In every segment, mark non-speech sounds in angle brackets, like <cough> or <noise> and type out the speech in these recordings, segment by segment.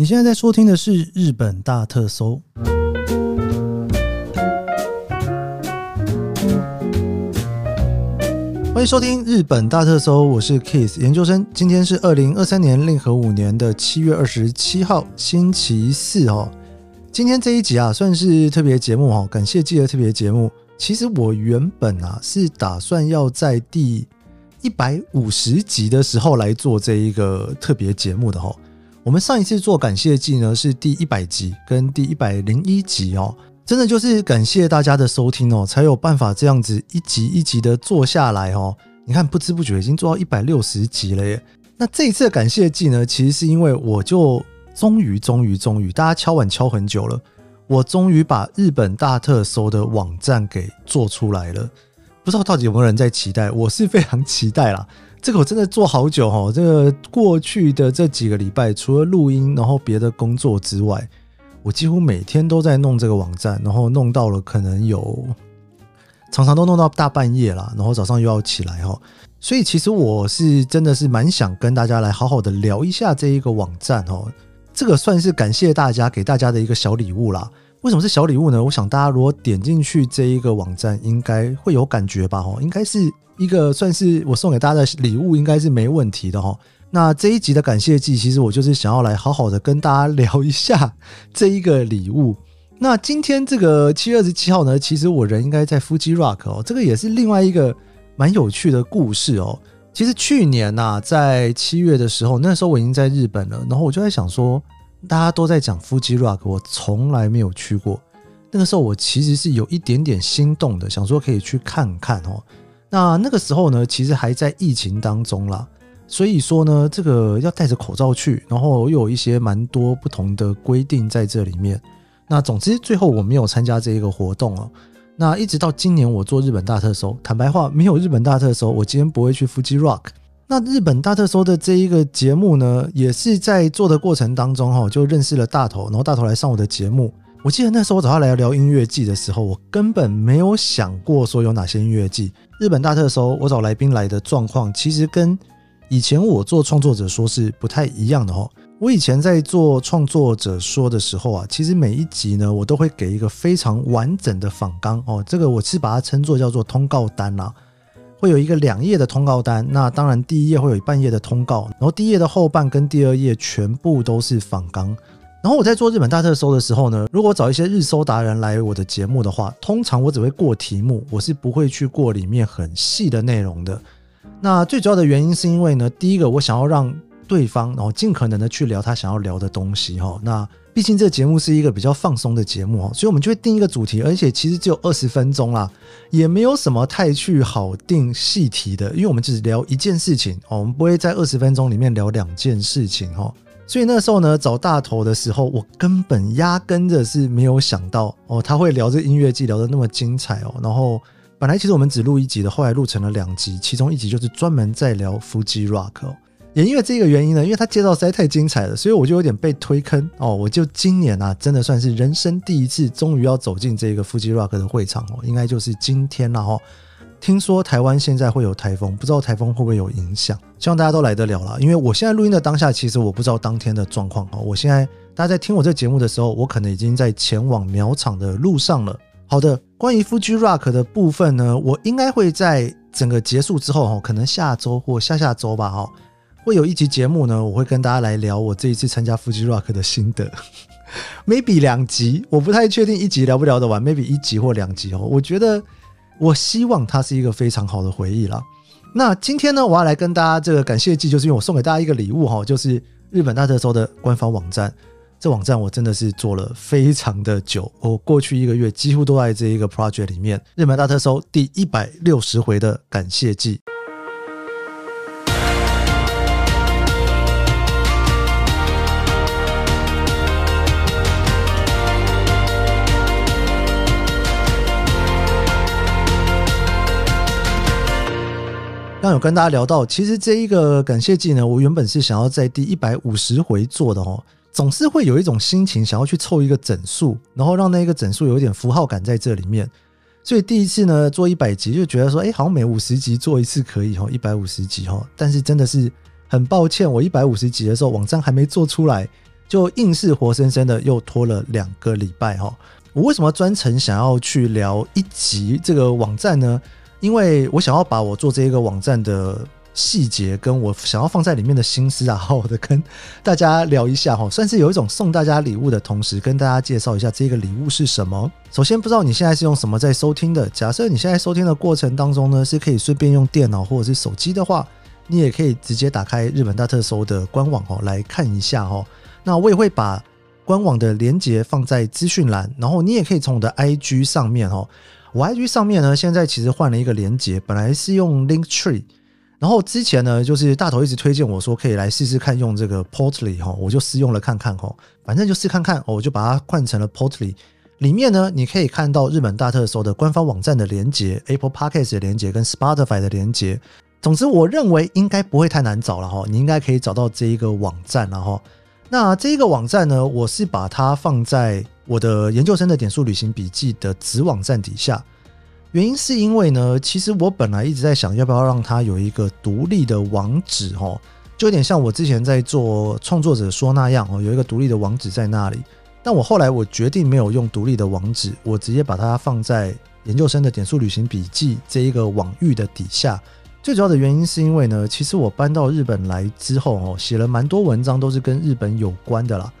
你现在在收听的是《日本大特搜》，欢迎收听《日本大特搜》，我是 Kiss 研究生。今天是二零二三年令和五年的七月二十七号，星期四哦。今天这一集啊，算是特别节目哦，感谢记得特别节目。其实我原本啊是打算要在第一百五十集的时候来做这一个特别节目的哈。我们上一次做感谢季呢是第一百集跟第一百零一集哦，真的就是感谢大家的收听哦，才有办法这样子一集一集的做下来哦。你看不知不觉已经做到一百六十集了耶。那这一次的感谢季呢，其实是因为我就终于终于终于，大家敲碗敲很久了。我终于把日本大特搜的网站给做出来了，不知道到底有没有人在期待？我是非常期待啦。这个我真的做好久哈，这个过去的这几个礼拜，除了录音，然后别的工作之外，我几乎每天都在弄这个网站，然后弄到了可能有常常都弄到大半夜啦，然后早上又要起来哈。所以其实我是真的是蛮想跟大家来好好的聊一下这一个网站哦。这个算是感谢大家给大家的一个小礼物啦。为什么是小礼物呢？我想大家如果点进去这一个网站，应该会有感觉吧？哦，应该是一个算是我送给大家的礼物，应该是没问题的哈。那这一集的感谢季，其实我就是想要来好好的跟大家聊一下 <laughs> 这一个礼物。那今天这个七月二十七号呢，其实我人应该在夫妻 Rock 哦，这个也是另外一个蛮有趣的故事哦。其实去年呐，在七月的时候，那时候我已经在日本了，然后我就在想说，大家都在讲夫妻 Rock，我从来没有去过。那个时候我其实是有一点点心动的，想说可以去看看哦。那那个时候呢，其实还在疫情当中啦，所以说呢，这个要戴着口罩去，然后又有一些蛮多不同的规定在这里面。那总之最后我没有参加这一个活动哦。那一直到今年我做日本大特搜，坦白话，没有日本大特搜，我今天不会去 Fuji Rock。那日本大特搜的这一个节目呢，也是在做的过程当中哈，就认识了大头，然后大头来上我的节目。我记得那时候我找他来聊音乐季的时候，我根本没有想过说有哪些音乐季。日本大特搜我找来宾来的状况，其实跟以前我做创作者说是不太一样的哈。我以前在做创作者说的时候啊，其实每一集呢，我都会给一个非常完整的访纲哦。这个我是把它称作叫做通告单啦，会有一个两页的通告单。那当然第一页会有半页的通告，然后第一页的后半跟第二页全部都是访纲。然后我在做日本大特搜的时候呢，如果找一些日搜达人来我的节目的话，通常我只会过题目，我是不会去过里面很细的内容的。那最主要的原因是因为呢，第一个我想要让对方，然后尽可能的去聊他想要聊的东西哈。那毕竟这个节目是一个比较放松的节目哦，所以我们就会定一个主题，而且其实只有二十分钟啦，也没有什么太去好定细题的，因为我们只聊一件事情哦，我们不会在二十分钟里面聊两件事情哈。所以那时候呢，找大头的时候，我根本压根的是没有想到哦，他会聊这音乐季聊得那么精彩哦。然后本来其实我们只录一集的，后来录成了两集，其中一集就是专门在聊 Fuji Rock。也因为这个原因呢，因为他介绍实在太精彩了，所以我就有点被推坑哦。我就今年啊，真的算是人生第一次，终于要走进这个 Fuji Rock 的会场哦，应该就是今天了哈。听说台湾现在会有台风，不知道台风会不会有影响？希望大家都来得了啦。因为我现在录音的当下，其实我不知道当天的状况啊。我现在大家在听我这个节目的时候，我可能已经在前往苗场的路上了。好的，关于 Fuji Rock 的部分呢，我应该会在整个结束之后哦，可能下周或下下周吧哈。会有一集节目呢，我会跟大家来聊我这一次参加 Fuji Rock 的心得，maybe 两集，我不太确定一集聊不聊得完，maybe 一集或两集哦。我觉得，我希望它是一个非常好的回忆了。那今天呢，我要来跟大家这个感谢季，就是因为我送给大家一个礼物哈，就是日本大特搜的官方网站。这网站我真的是做了非常的久，我过去一个月几乎都在这一个 project 里面。日本大特搜第一百六十回的感谢季。有跟大家聊到，其实这一个感谢季呢，我原本是想要在第一百五十回做的哦，总是会有一种心情想要去凑一个整数，然后让那个整数有一点符号感在这里面。所以第一次呢做一百集就觉得说，哎，好像每五十集做一次可以哦，一百五十集哈。但是真的是很抱歉，我一百五十集的时候网站还没做出来，就硬是活生生的又拖了两个礼拜哈。我为什么专程想要去聊一集这个网站呢？因为我想要把我做这一个网站的细节，跟我想要放在里面的心思啊，好好的跟大家聊一下哈，算是有一种送大家礼物的同时，跟大家介绍一下这个礼物是什么。首先，不知道你现在是用什么在收听的？假设你现在收听的过程当中呢，是可以顺便用电脑或者是手机的话，你也可以直接打开日本大特搜的官网哦，来看一下哦。那我也会把。官网的连接放在资讯栏，然后你也可以从我的 IG 上面哦。我 IG 上面呢，现在其实换了一个连接，本来是用 Link Tree，然后之前呢，就是大头一直推荐我说可以来试试看用这个 Portly 哈，我就试用了看看哈，反正就试看看，我就把它换成了 Portly。里面呢，你可以看到日本大特搜的官方网站的连接、Apple Podcast 的连接跟 Spotify 的连接。总之，我认为应该不会太难找了哈，你应该可以找到这一个网站然后。那这一个网站呢，我是把它放在我的研究生的点数旅行笔记的子网站底下。原因是因为呢，其实我本来一直在想，要不要让它有一个独立的网址哦，就有点像我之前在做创作者说那样哦，有一个独立的网址在那里。但我后来我决定没有用独立的网址，我直接把它放在研究生的点数旅行笔记这一个网域的底下。最主要的原因是因为呢，其实我搬到日本来之后哦，写了蛮多文章都是跟日本有关的啦。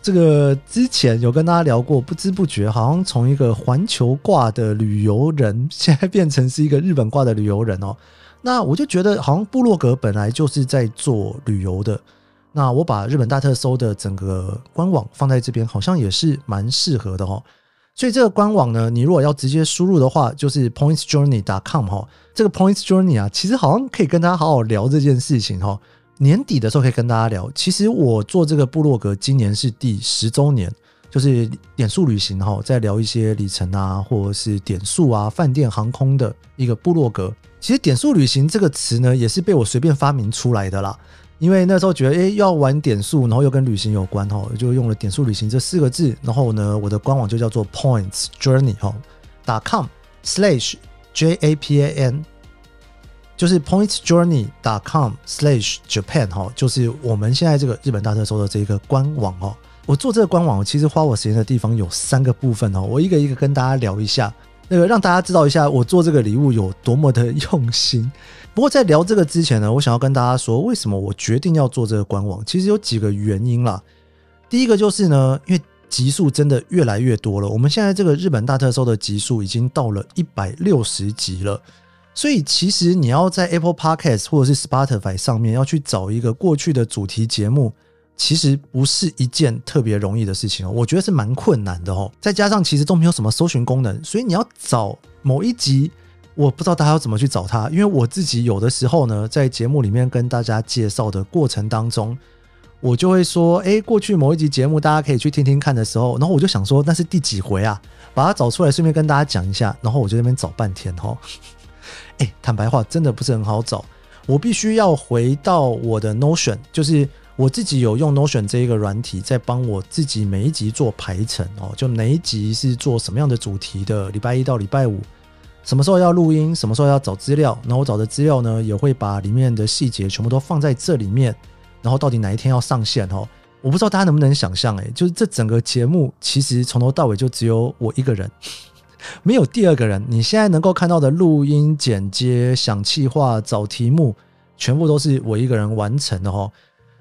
这个之前有跟大家聊过，不知不觉好像从一个环球挂的旅游人，现在变成是一个日本挂的旅游人哦。那我就觉得好像部落格本来就是在做旅游的，那我把日本大特搜的整个官网放在这边，好像也是蛮适合的哦。所以这个官网呢，你如果要直接输入的话，就是 pointsjourney.com 哈。这个 points journey 啊，其实好像可以跟大家好好聊这件事情哈。年底的时候可以跟大家聊。其实我做这个部落格，今年是第十周年，就是点数旅行哈，在聊一些里程啊，或者是点数啊、饭店、航空的一个部落格。其实点数旅行这个词呢，也是被我随便发明出来的啦。因为那时候觉得，哎，要玩点数，然后又跟旅行有关，哈，就用了点数旅行这四个字。然后呢，我的官网就叫做 Points Journey 哈，dot com slash J A P A N，就是 pointsjourney.com/slash japan 哈，就是我们现在这个日本大特搜的这个官网哦。我做这个官网，其实花我时间的地方有三个部分哦，我一个一个跟大家聊一下，那个让大家知道一下我做这个礼物有多么的 <laughs> 用心。不过在聊这个之前呢，我想要跟大家说，为什么我决定要做这个官网？其实有几个原因啦。第一个就是呢，因为集数真的越来越多了，我们现在这个日本大特搜的集数已经到了一百六十集了，所以其实你要在 Apple Podcast 或者是 Spotify 上面要去找一个过去的主题节目，其实不是一件特别容易的事情哦，我觉得是蛮困难的哦。再加上其实都没有什么搜寻功能，所以你要找某一集。我不知道大家要怎么去找它，因为我自己有的时候呢，在节目里面跟大家介绍的过程当中，我就会说，哎，过去某一集节目大家可以去听听看的时候，然后我就想说那是第几回啊，把它找出来，顺便跟大家讲一下，然后我就那边找半天哈，哎，坦白话真的不是很好找，我必须要回到我的 Notion，就是我自己有用 Notion 这一个软体，在帮我自己每一集做排程哦，就哪一集是做什么样的主题的，礼拜一到礼拜五。什么时候要录音？什么时候要找资料？然后我找的资料呢，也会把里面的细节全部都放在这里面。然后到底哪一天要上线？哦，我不知道大家能不能想象，诶，就是这整个节目其实从头到尾就只有我一个人，没有第二个人。你现在能够看到的录音、剪接、想气话、找题目，全部都是我一个人完成的哦。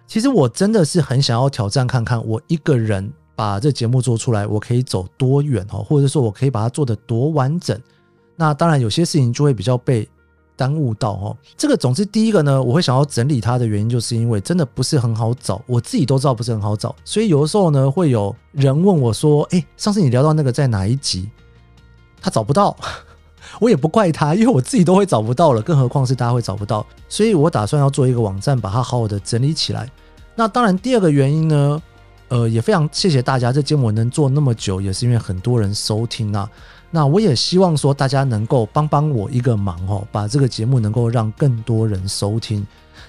其实我真的是很想要挑战看看，我一个人把这节目做出来，我可以走多远哦，或者说我可以把它做得多完整。那当然，有些事情就会比较被耽误到哦。这个总之，第一个呢，我会想要整理它的原因，就是因为真的不是很好找，我自己都知道不是很好找。所以有的时候呢，会有人问我说：“哎，上次你聊到那个在哪一集？”他找不到，<laughs> 我也不怪他，因为我自己都会找不到了，更何况是大家会找不到。所以我打算要做一个网站，把它好好的整理起来。那当然，第二个原因呢，呃，也非常谢谢大家，这节目能做那么久，也是因为很多人收听啊。那我也希望说，大家能够帮帮我一个忙哦，把这个节目能够让更多人收听。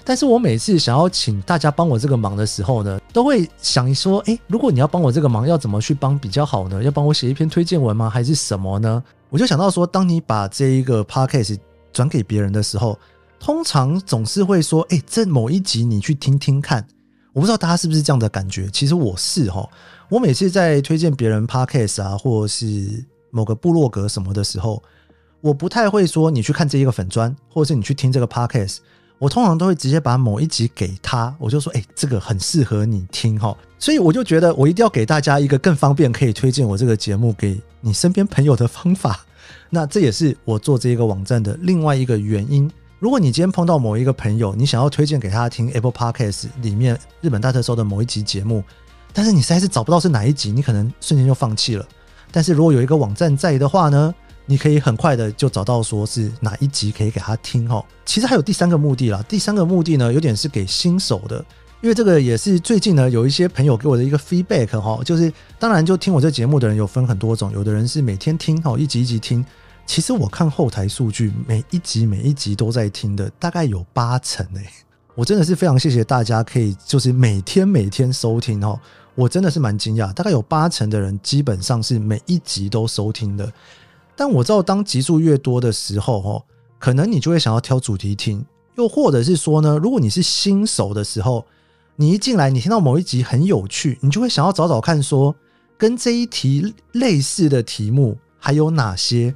但是我每次想要请大家帮我这个忙的时候呢，都会想说，诶，如果你要帮我这个忙，要怎么去帮比较好呢？要帮我写一篇推荐文吗？还是什么呢？我就想到说，当你把这一个 podcast 转给别人的时候，通常总是会说，诶，这某一集你去听听看，我不知道大家是不是这样的感觉，其实我是哈。我每次在推荐别人 podcast 啊，或者是某个部落格什么的时候，我不太会说你去看这一个粉砖，或者是你去听这个 podcast。我通常都会直接把某一集给他，我就说，哎，这个很适合你听哈。所以我就觉得我一定要给大家一个更方便可以推荐我这个节目给你身边朋友的方法。那这也是我做这一个网站的另外一个原因。如果你今天碰到某一个朋友，你想要推荐给他听 Apple Podcast 里面日本大特搜的某一集节目，但是你实在是找不到是哪一集，你可能瞬间就放弃了。但是如果有一个网站在的话呢？你可以很快的就找到说是哪一集可以给他听哈。其实还有第三个目的啦，第三个目的呢有点是给新手的，因为这个也是最近呢有一些朋友给我的一个 feedback 哈，就是当然就听我这节目的人有分很多种，有的人是每天听哈，一集一集听。其实我看后台数据，每一集每一集都在听的，大概有八成诶。我真的是非常谢谢大家可以就是每天每天收听哈，我真的是蛮惊讶，大概有八成的人基本上是每一集都收听的。但我知道，当集数越多的时候，哦，可能你就会想要挑主题听，又或者是说呢，如果你是新手的时候，你一进来，你听到某一集很有趣，你就会想要找找看，说跟这一题类似的题目还有哪些？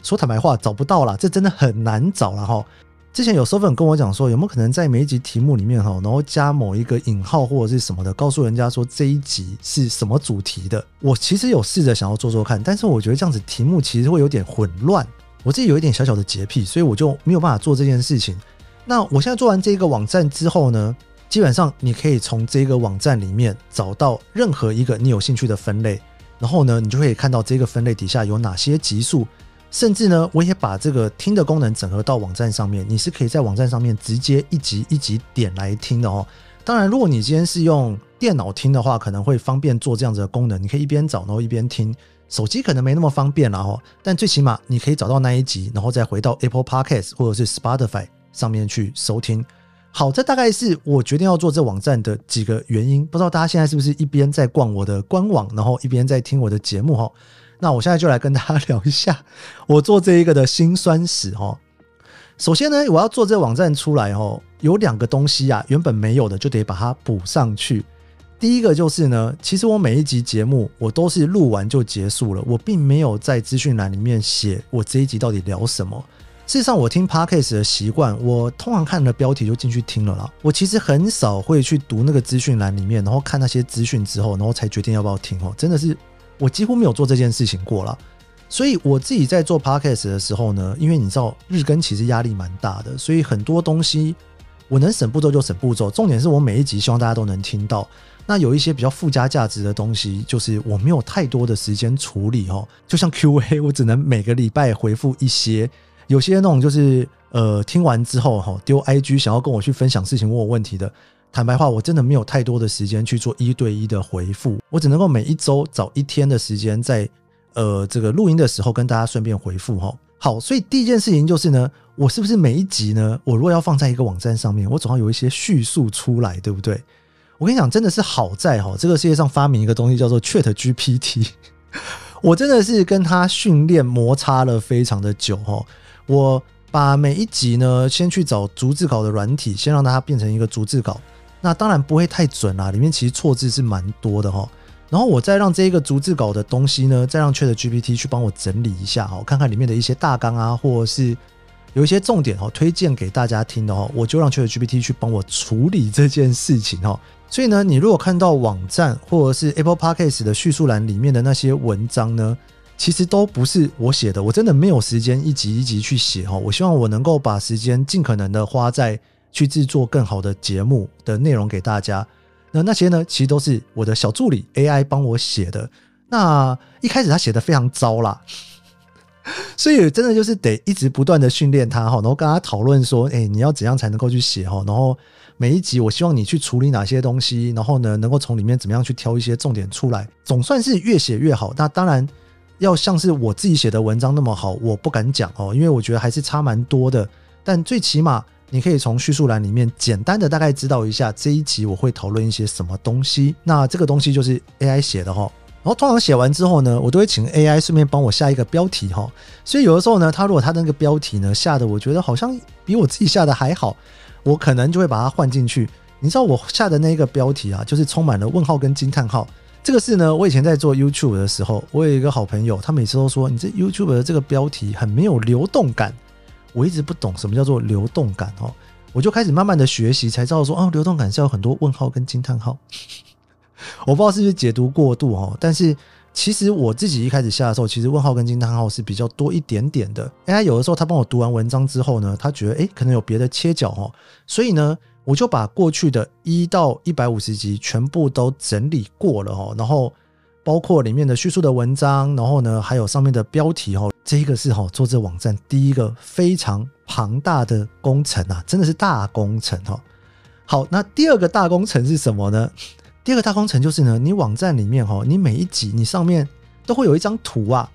说坦白话，找不到了，这真的很难找了，哈。之前有 s o 粉跟我讲说，有没有可能在每一集题目里面哈，然后加某一个引号或者是什么的，告诉人家说这一集是什么主题的？我其实有试着想要做做看，但是我觉得这样子题目其实会有点混乱。我自己有一点小小的洁癖，所以我就没有办法做这件事情。那我现在做完这个网站之后呢，基本上你可以从这个网站里面找到任何一个你有兴趣的分类，然后呢，你就可以看到这个分类底下有哪些集数。甚至呢，我也把这个听的功能整合到网站上面，你是可以在网站上面直接一集一集点来听的哦。当然，如果你今天是用电脑听的话，可能会方便做这样子的功能，你可以一边找然后一边听。手机可能没那么方便了哦，但最起码你可以找到那一集，然后再回到 Apple Podcast 或者是 Spotify 上面去收听。好，这大概是我决定要做这网站的几个原因。不知道大家现在是不是一边在逛我的官网，然后一边在听我的节目哈？那我现在就来跟大家聊一下 <laughs> 我做这一个的辛酸史哦。首先呢，我要做这个网站出来哦，有两个东西啊，原本没有的就得把它补上去。第一个就是呢，其实我每一集节目我都是录完就结束了，我并没有在资讯栏里面写我这一集到底聊什么。事实上，我听 podcast 的习惯，我通常看了标题就进去听了啦。我其实很少会去读那个资讯栏里面，然后看那些资讯之后，然后才决定要不要听哦。真的是。我几乎没有做这件事情过了，所以我自己在做 podcast 的时候呢，因为你知道日更其实压力蛮大的，所以很多东西我能省步骤就省步骤。重点是我每一集希望大家都能听到。那有一些比较附加价值的东西，就是我没有太多的时间处理哦。就像 Q&A，<laughs> 我只能每个礼拜回复一些。有些那种就是呃听完之后哈丢 IG 想要跟我去分享事情问我问题的。坦白话，我真的没有太多的时间去做一对一的回复，我只能够每一周找一天的时间，在呃这个录音的时候跟大家顺便回复哈。好，所以第一件事情就是呢，我是不是每一集呢，我如果要放在一个网站上面，我总要有一些叙述出来，对不对？我跟你讲，真的是好在哈，这个世界上发明一个东西叫做 Chat GPT，<laughs> 我真的是跟他训练摩擦了非常的久哈。我把每一集呢，先去找逐字稿的软体，先让它变成一个逐字稿。那当然不会太准啦，里面其实错字是蛮多的哈。然后我再让这一个逐字稿的东西呢，再让 Chat GPT 去帮我整理一下哈，看看里面的一些大纲啊，或者是有一些重点哈，推荐给大家听的哈，我就让 Chat GPT 去帮我处理这件事情哈。所以呢，你如果看到网站或者是 Apple Podcast 的叙述栏里面的那些文章呢，其实都不是我写的，我真的没有时间一集一集去写哈。我希望我能够把时间尽可能的花在。去制作更好的节目的内容给大家，那那些呢，其实都是我的小助理 AI 帮我写的。那一开始他写的非常糟啦，<laughs> 所以真的就是得一直不断的训练他哈，然后跟他讨论说，哎，你要怎样才能够去写哈？然后每一集我希望你去处理哪些东西，然后呢，能够从里面怎么样去挑一些重点出来，总算是越写越好。那当然要像是我自己写的文章那么好，我不敢讲哦，因为我觉得还是差蛮多的。但最起码。你可以从叙述栏里面简单的大概知道一下这一集我会讨论一些什么东西。那这个东西就是 AI 写的哈。然后通常写完之后呢，我都会请 AI 顺便帮我下一个标题哈。所以有的时候呢，他如果他的那个标题呢下的我觉得好像比我自己下的还好，我可能就会把它换进去，你知道我下的那一个标题啊，就是充满了问号跟惊叹号。这个是呢，我以前在做 YouTube 的时候，我有一个好朋友，他每次都说你这 YouTube 的这个标题很没有流动感。我一直不懂什么叫做流动感哦，我就开始慢慢的学习，才知道说哦，流动感是有很多问号跟惊叹号。<laughs> 我不知道是不是解读过度哦，但是其实我自己一开始下的时候，其实问号跟惊叹号是比较多一点点的。哎，有的时候他帮我读完文章之后呢，他觉得哎，可能有别的切角哦，所以呢。我就把过去的一到一百五十集全部都整理过了哈，然后包括里面的叙述的文章，然后呢还有上面的标题哦，这个是哈做这网站第一个非常庞大的工程啊，真的是大工程哈。好，那第二个大工程是什么呢？第二个大工程就是呢，你网站里面哈，你每一集你上面都会有一张图啊。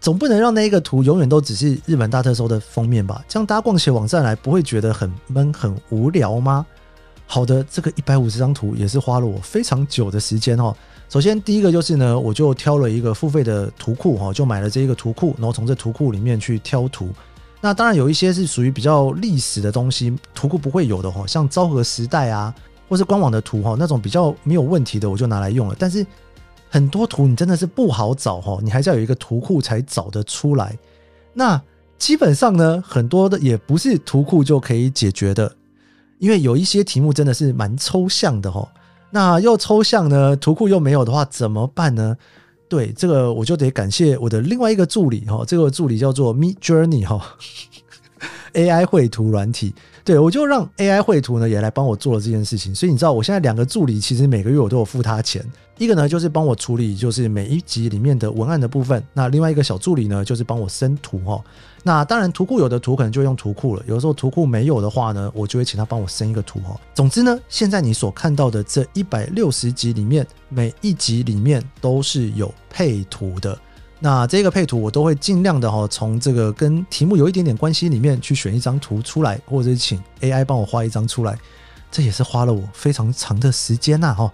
总不能让那一个图永远都只是日本大特搜的封面吧？这样大家逛起网站来不会觉得很闷、很无聊吗？好的，这个一百五十张图也是花了我非常久的时间哦。首先第一个就是呢，我就挑了一个付费的图库哈，就买了这一个图库，然后从这图库里面去挑图。那当然有一些是属于比较历史的东西，图库不会有的哈，像昭和时代啊，或是官网的图哈，那种比较没有问题的，我就拿来用了。但是很多图你真的是不好找哈，你还是要有一个图库才找得出来。那基本上呢，很多的也不是图库就可以解决的，因为有一些题目真的是蛮抽象的哈。那又抽象呢，图库又没有的话怎么办呢？对，这个我就得感谢我的另外一个助理哈，这个助理叫做 Me Journey 哈，AI 绘图软体。对我就让 AI 绘图呢也来帮我做了这件事情。所以你知道我现在两个助理其实每个月我都有付他钱。一个呢就是帮我处理就是每一集里面的文案的部分，那另外一个小助理呢就是帮我生图哈。那当然图库有的图可能就用图库了，有的时候图库没有的话呢，我就会请他帮我生一个图哈。总之呢，现在你所看到的这一百六十集里面，每一集里面都是有配图的。那这个配图我都会尽量的哈，从这个跟题目有一点点关系里面去选一张图出来，或者是请 AI 帮我画一张出来，这也是花了我非常长的时间呐哈。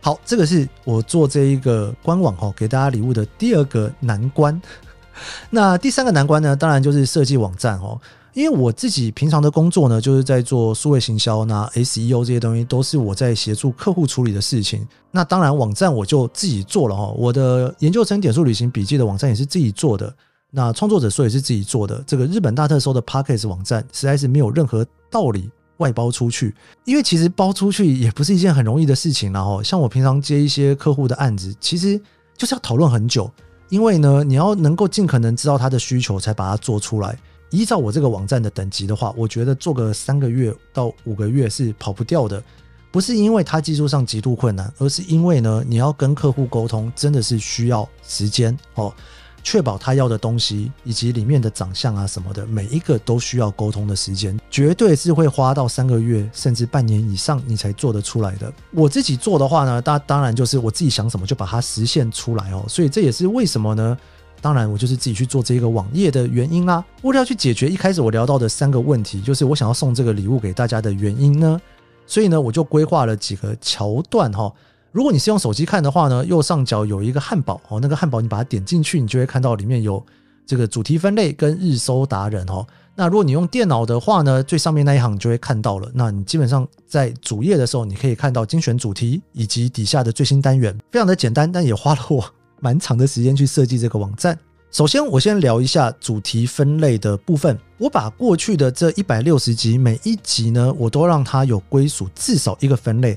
好，这个是我做这一个官网哈，给大家礼物的第二个难关。<laughs> 那第三个难关呢，当然就是设计网站哦。因为我自己平常的工作呢，就是在做数位行销，那 SEO 这些东西都是我在协助客户处理的事情。那当然，网站我就自己做了哈。我的研究生点数旅行笔记的网站也是自己做的。那创作者说也是自己做的。这个日本大特搜的 p a c k e s 网站，实在是没有任何道理。外包出去，因为其实包出去也不是一件很容易的事情。然后，像我平常接一些客户的案子，其实就是要讨论很久。因为呢，你要能够尽可能知道他的需求，才把它做出来。依照我这个网站的等级的话，我觉得做个三个月到五个月是跑不掉的。不是因为它技术上极度困难，而是因为呢，你要跟客户沟通，真的是需要时间哦。确保他要的东西以及里面的长相啊什么的，每一个都需要沟通的时间，绝对是会花到三个月甚至半年以上，你才做得出来的。我自己做的话呢，当当然就是我自己想什么就把它实现出来哦。所以这也是为什么呢？当然我就是自己去做这个网页的原因啦。为了要去解决一开始我聊到的三个问题，就是我想要送这个礼物给大家的原因呢，所以呢我就规划了几个桥段哈。如果你是用手机看的话呢，右上角有一个汉堡哦，那个汉堡你把它点进去，你就会看到里面有这个主题分类跟日搜达人哦。那如果你用电脑的话呢，最上面那一行你就会看到了。那你基本上在主页的时候，你可以看到精选主题以及底下的最新单元，非常的简单，但也花了我蛮长的时间去设计这个网站。首先，我先聊一下主题分类的部分。我把过去的这一百六十集每一集呢，我都让它有归属至少一个分类。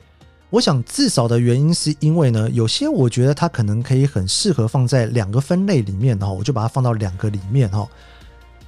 我想至少的原因是因为呢，有些我觉得它可能可以很适合放在两个分类里面哈，我就把它放到两个里面哈。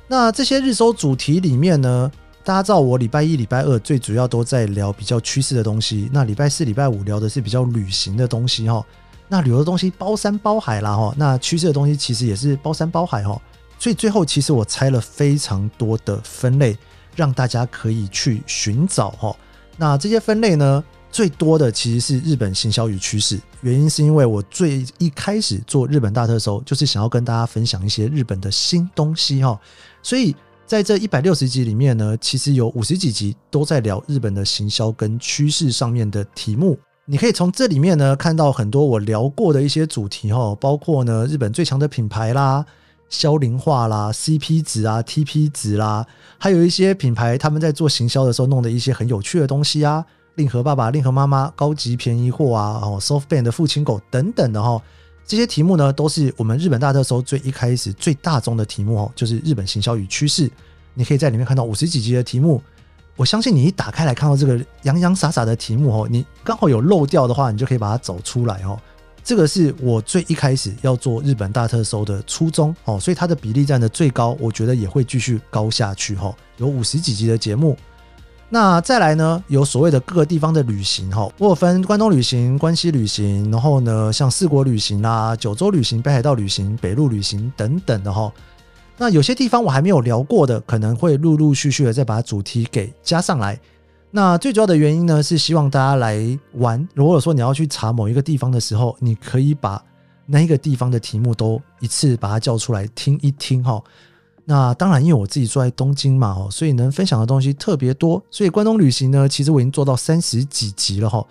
那这些日搜主题里面呢，大家知道我礼拜一、礼拜二最主要都在聊比较趋势的东西，那礼拜四、礼拜五聊的是比较旅行的东西哈。那旅游的东西包山包海啦哈，那趋势的东西其实也是包山包海哈。所以最后其实我拆了非常多的分类，让大家可以去寻找哈。那这些分类呢？最多的其实是日本行销与趋势，原因是因为我最一开始做日本大特搜，就是想要跟大家分享一些日本的新东西哈。所以在这一百六十集里面呢，其实有五十几集都在聊日本的行销跟趋势上面的题目。你可以从这里面呢看到很多我聊过的一些主题哈，包括呢日本最强的品牌啦、销龄化啦、CP 值啊、TP 值啦，还有一些品牌他们在做行销的时候弄的一些很有趣的东西啊。令和爸爸、令和妈妈、高级便宜货啊，哦，SoftBank 的父亲狗等等的哈，这些题目呢，都是我们日本大特搜最一开始最大宗的题目哦，就是日本行销与趋势。你可以在里面看到五十几集的题目。我相信你一打开来看到这个洋洋洒洒的题目哦，你刚好有漏掉的话，你就可以把它走出来哦。这个是我最一开始要做日本大特搜的初衷哦，所以它的比例占的最高，我觉得也会继续高下去哈。有五十几集的节目，那再来呢，有所谓的各个地方的旅行哈，我有分关东旅行、关西旅行，然后呢，像四国旅行啦、九州旅行、北海道旅行、北陆旅行等等的哈。那有些地方我还没有聊过的，可能会陆陆续续的再把主题给加上来。那最主要的原因呢，是希望大家来玩。如果说你要去查某一个地方的时候，你可以把那一个地方的题目都一次把它叫出来听一听哈。那当然，因为我自己住在东京嘛，哦，所以能分享的东西特别多。所以关东旅行呢，其实我已经做到三十几集了哈。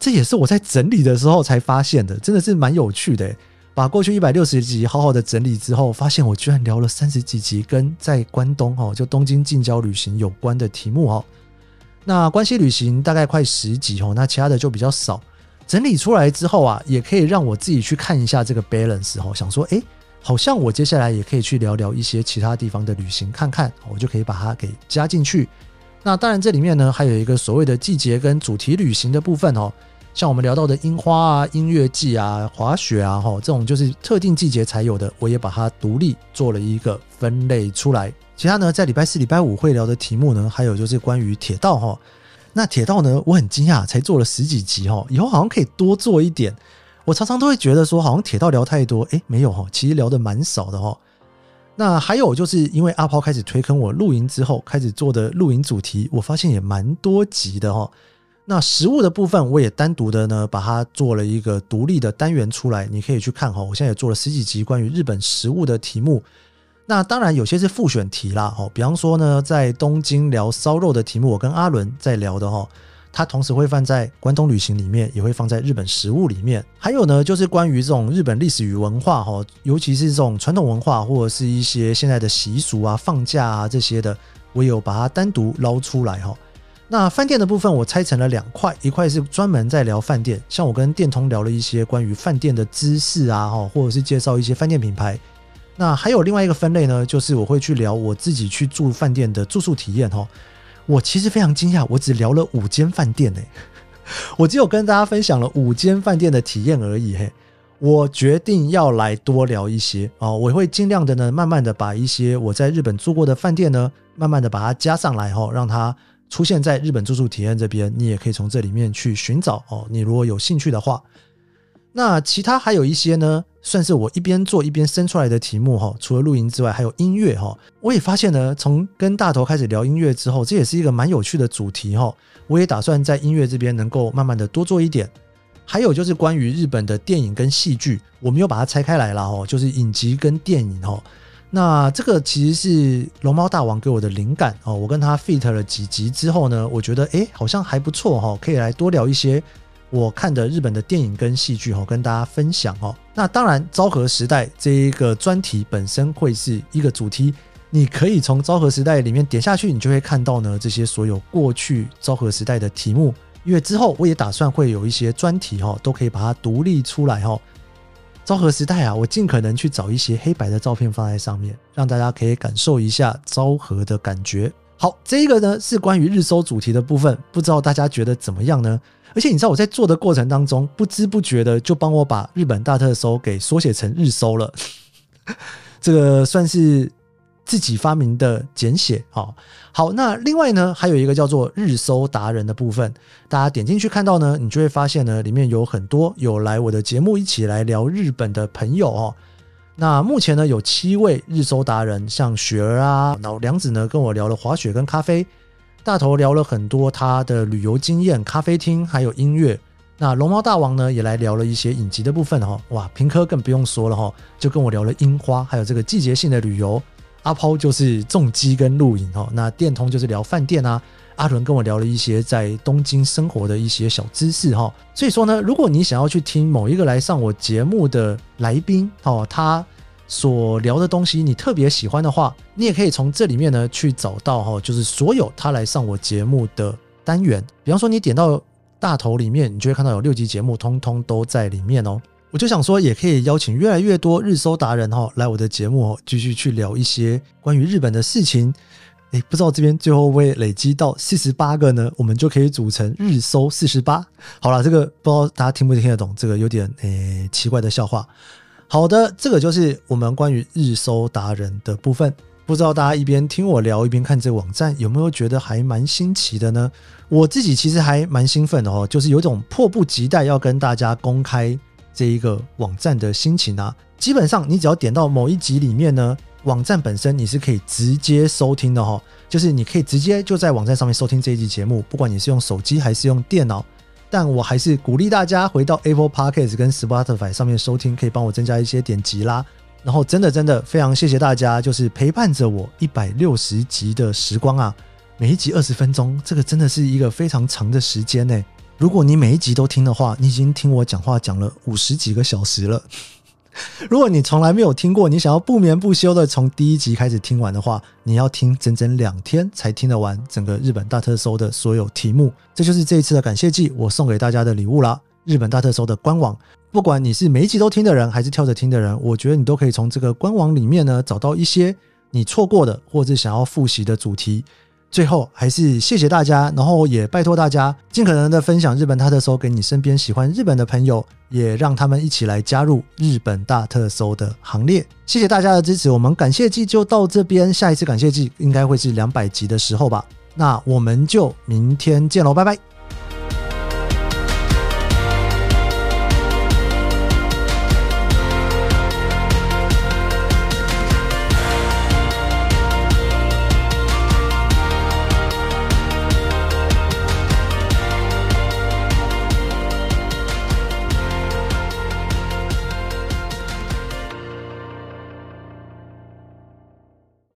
这也是我在整理的时候才发现的，真的是蛮有趣的。把过去一百六十集好好的整理之后，发现我居然聊了三十几集跟在关东哦，就东京近郊旅行有关的题目哦。那关西旅行大概快十集哦，那其他的就比较少。整理出来之后啊，也可以让我自己去看一下这个 balance 哦，想说，哎，好像我接下来也可以去聊聊一些其他地方的旅行看看，我就可以把它给加进去。那当然这里面呢，还有一个所谓的季节跟主题旅行的部分哦。像我们聊到的樱花啊、音乐季啊、滑雪啊，哈，这种就是特定季节才有的，我也把它独立做了一个分类出来。其他呢，在礼拜四、礼拜五会聊的题目呢，还有就是关于铁道哈。那铁道呢，我很惊讶，才做了十几集哈，以后好像可以多做一点。我常常都会觉得说，好像铁道聊太多，诶，没有哈，其实聊的蛮少的哈。那还有就是因为阿抛开始推坑我露营之后，开始做的露营主题，我发现也蛮多集的哈。那食物的部分，我也单独的呢，把它做了一个独立的单元出来，你可以去看哈。我现在也做了十几集关于日本食物的题目。那当然有些是复选题啦，哦，比方说呢，在东京聊烧肉的题目，我跟阿伦在聊的哈，它同时会放在关东旅行里面，也会放在日本食物里面。还有呢，就是关于这种日本历史与文化哈，尤其是这种传统文化或者是一些现在的习俗啊、放假啊这些的，我有把它单独捞出来哈。那饭店的部分我拆成了两块，一块是专门在聊饭店，像我跟电通聊了一些关于饭店的知识啊，哈，或者是介绍一些饭店品牌。那还有另外一个分类呢，就是我会去聊我自己去住饭店的住宿体验，哈。我其实非常惊讶，我只聊了五间饭店，呢，<laughs> 我只有跟大家分享了五间饭店的体验而已，嘿。我决定要来多聊一些啊，我会尽量的呢，慢慢的把一些我在日本住过的饭店呢，慢慢的把它加上来，哈，让它。出现在日本住宿体验这边，你也可以从这里面去寻找哦。你如果有兴趣的话，那其他还有一些呢，算是我一边做一边生出来的题目哈。除了露营之外，还有音乐哈。我也发现呢，从跟大头开始聊音乐之后，这也是一个蛮有趣的主题哈。我也打算在音乐这边能够慢慢的多做一点。还有就是关于日本的电影跟戏剧，我们又把它拆开来了哦，就是影集跟电影哦。那这个其实是龙猫大王给我的灵感哦，我跟他 fit 了几集之后呢，我觉得哎好像还不错哈，可以来多聊一些我看的日本的电影跟戏剧哈，跟大家分享哦。那当然昭和时代这一个专题本身会是一个主题，你可以从昭和时代里面点下去，你就会看到呢这些所有过去昭和时代的题目，因为之后我也打算会有一些专题哈，都可以把它独立出来哈。昭和时代啊，我尽可能去找一些黑白的照片放在上面，让大家可以感受一下昭和的感觉。好，这一个呢是关于日搜主题的部分，不知道大家觉得怎么样呢？而且你知道我在做的过程当中，不知不觉的就帮我把日本大特搜给缩写成日搜了，<laughs> 这个算是。自己发明的简写，好，好，那另外呢，还有一个叫做日搜达人的部分，大家点进去看到呢，你就会发现呢，里面有很多有来我的节目一起来聊日本的朋友哦。那目前呢，有七位日搜达人，像雪儿啊，然后梁子呢跟我聊了滑雪跟咖啡，大头聊了很多他的旅游经验、咖啡厅还有音乐。那龙猫大王呢也来聊了一些影集的部分哈，哇，平科更不用说了哈，就跟我聊了樱花，还有这个季节性的旅游。阿抛就是重机跟露营哦，那电通就是聊饭店啊。阿伦跟我聊了一些在东京生活的一些小知识哈。所以说呢，如果你想要去听某一个来上我节目的来宾哦，他所聊的东西你特别喜欢的话，你也可以从这里面呢去找到哈，就是所有他来上我节目的单元。比方说，你点到大头里面，你就会看到有六集节目，通通都在里面哦。我就想说，也可以邀请越来越多日搜达人哈来我的节目，继续去聊一些关于日本的事情。诶，不知道这边最后会累积到四十八个呢，我们就可以组成日搜四十八。好了，这个不知道大家听不听得懂，这个有点诶奇怪的笑话。好的，这个就是我们关于日搜达人的部分。不知道大家一边听我聊，一边看这个网站，有没有觉得还蛮新奇的呢？我自己其实还蛮兴奋的哦，就是有种迫不及待要跟大家公开这一个网站的心情啊。基本上，你只要点到某一集里面呢。网站本身你是可以直接收听的哈，就是你可以直接就在网站上面收听这一集节目，不管你是用手机还是用电脑。但我还是鼓励大家回到 Apple Podcast 跟 Spotify 上面收听，可以帮我增加一些点击啦。然后真的真的非常谢谢大家，就是陪伴着我一百六十集的时光啊，每一集二十分钟，这个真的是一个非常长的时间呢。如果你每一集都听的话，你已经听我讲话讲了五十几个小时了。<laughs> 如果你从来没有听过，你想要不眠不休的从第一集开始听完的话，你要听整整两天才听得完整个日本大特搜的所有题目。这就是这一次的感谢季，我送给大家的礼物啦！日本大特搜的官网，不管你是每一集都听的人，还是跳着听的人，我觉得你都可以从这个官网里面呢找到一些你错过的，或者想要复习的主题。最后还是谢谢大家，然后也拜托大家尽可能的分享日本大特搜给你身边喜欢日本的朋友，也让他们一起来加入日本大特搜的行列。谢谢大家的支持，我们感谢季就到这边，下一次感谢季应该会是两百集的时候吧。那我们就明天见喽，拜拜。